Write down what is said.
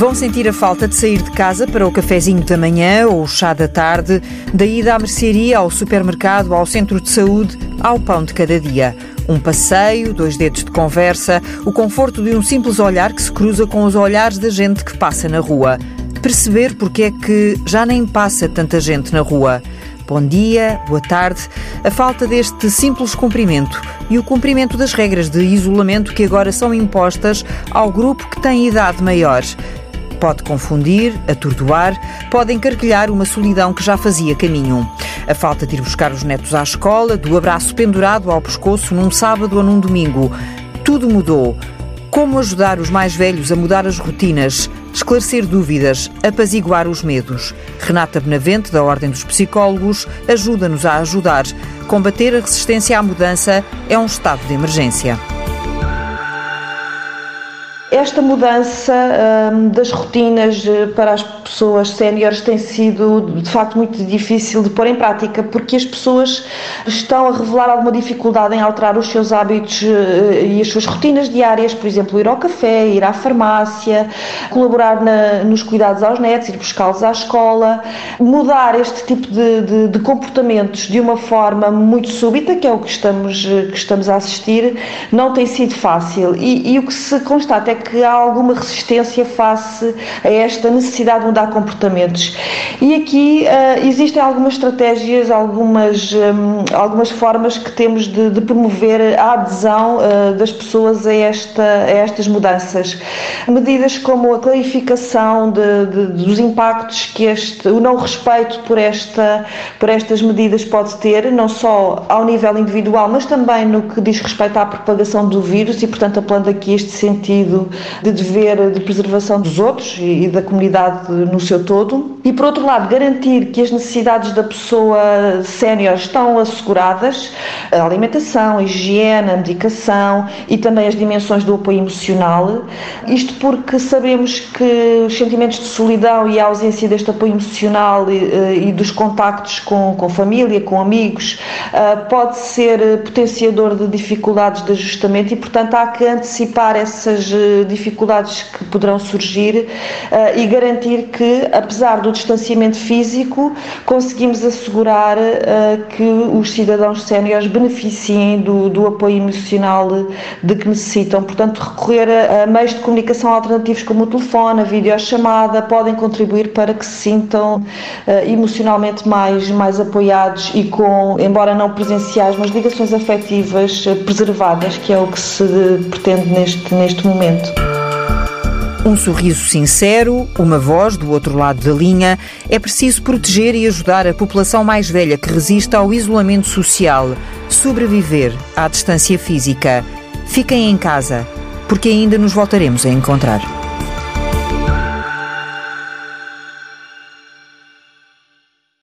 Vão sentir a falta de sair de casa para o cafezinho da manhã ou o chá da tarde, da ida à mercearia, ao supermercado, ao centro de saúde, ao pão de cada dia. Um passeio, dois dedos de conversa, o conforto de um simples olhar que se cruza com os olhares da gente que passa na rua. Perceber porque é que já nem passa tanta gente na rua. Bom dia, boa tarde. A falta deste simples cumprimento e o cumprimento das regras de isolamento que agora são impostas ao grupo que tem idade maior. Pode confundir, atordoar, pode encarquilhar uma solidão que já fazia caminho. A falta de ir buscar os netos à escola, do abraço pendurado ao pescoço num sábado ou num domingo. Tudo mudou. Como ajudar os mais velhos a mudar as rotinas, esclarecer dúvidas, apaziguar os medos? Renata Benavente, da Ordem dos Psicólogos, ajuda-nos a ajudar. Combater a resistência à mudança é um estado de emergência. Esta mudança um, das rotinas eh, para as pessoas séniores tem sido de facto muito difícil de pôr em prática porque as pessoas estão a revelar alguma dificuldade em alterar os seus hábitos uh, e as suas rotinas diárias, por exemplo, ir ao café, ir à farmácia, colaborar na, nos cuidados aos netos, ir buscá-los à escola, mudar este tipo de, de, de, comportamentos de uma forma muito súbita, que é o que estamos, que estamos a assistir, não tem sido fácil. E, e o que se constata é que há alguma resistência face a esta necessidade de mudar comportamentos. E aqui uh, existem algumas estratégias, algumas, um, algumas formas que temos de, de promover a adesão uh, das pessoas a, esta, a estas mudanças. Medidas como a clarificação de, de, dos impactos que este, o não respeito por, esta, por estas medidas pode ter, não só ao nível individual, mas também no que diz respeito à propagação do vírus e, portanto, apelando aqui este sentido de dever de preservação dos outros e da comunidade no seu todo. E, por outro lado, garantir que as necessidades da pessoa sénior estão asseguradas, a alimentação, a higiene, a medicação e também as dimensões do apoio emocional. Isto porque sabemos que os sentimentos de solidão e a ausência deste apoio emocional e, eh, e dos contactos com, com família, com amigos, eh, pode ser potenciador de dificuldades de ajustamento e, portanto, há que antecipar essas eh, dificuldades que poderão surgir e garantir que, apesar do distanciamento físico, conseguimos assegurar uh, que os cidadãos séniores beneficiem do, do, apoio emocional de que necessitam. Portanto, recorrer a, a, meios de comunicação alternativos como o telefone, a videochamada, podem contribuir para que se sintam uh, emocionalmente mais, mais apoiados e com, embora não presenciais, mas ligações afetivas preservadas, que é o que se pretende neste, neste momento. Um sorriso sincero, uma voz do outro lado da linha. É preciso proteger e ajudar a população mais velha que resiste ao isolamento social, sobreviver à distância física. Fiquem em casa, porque ainda nos voltaremos a encontrar.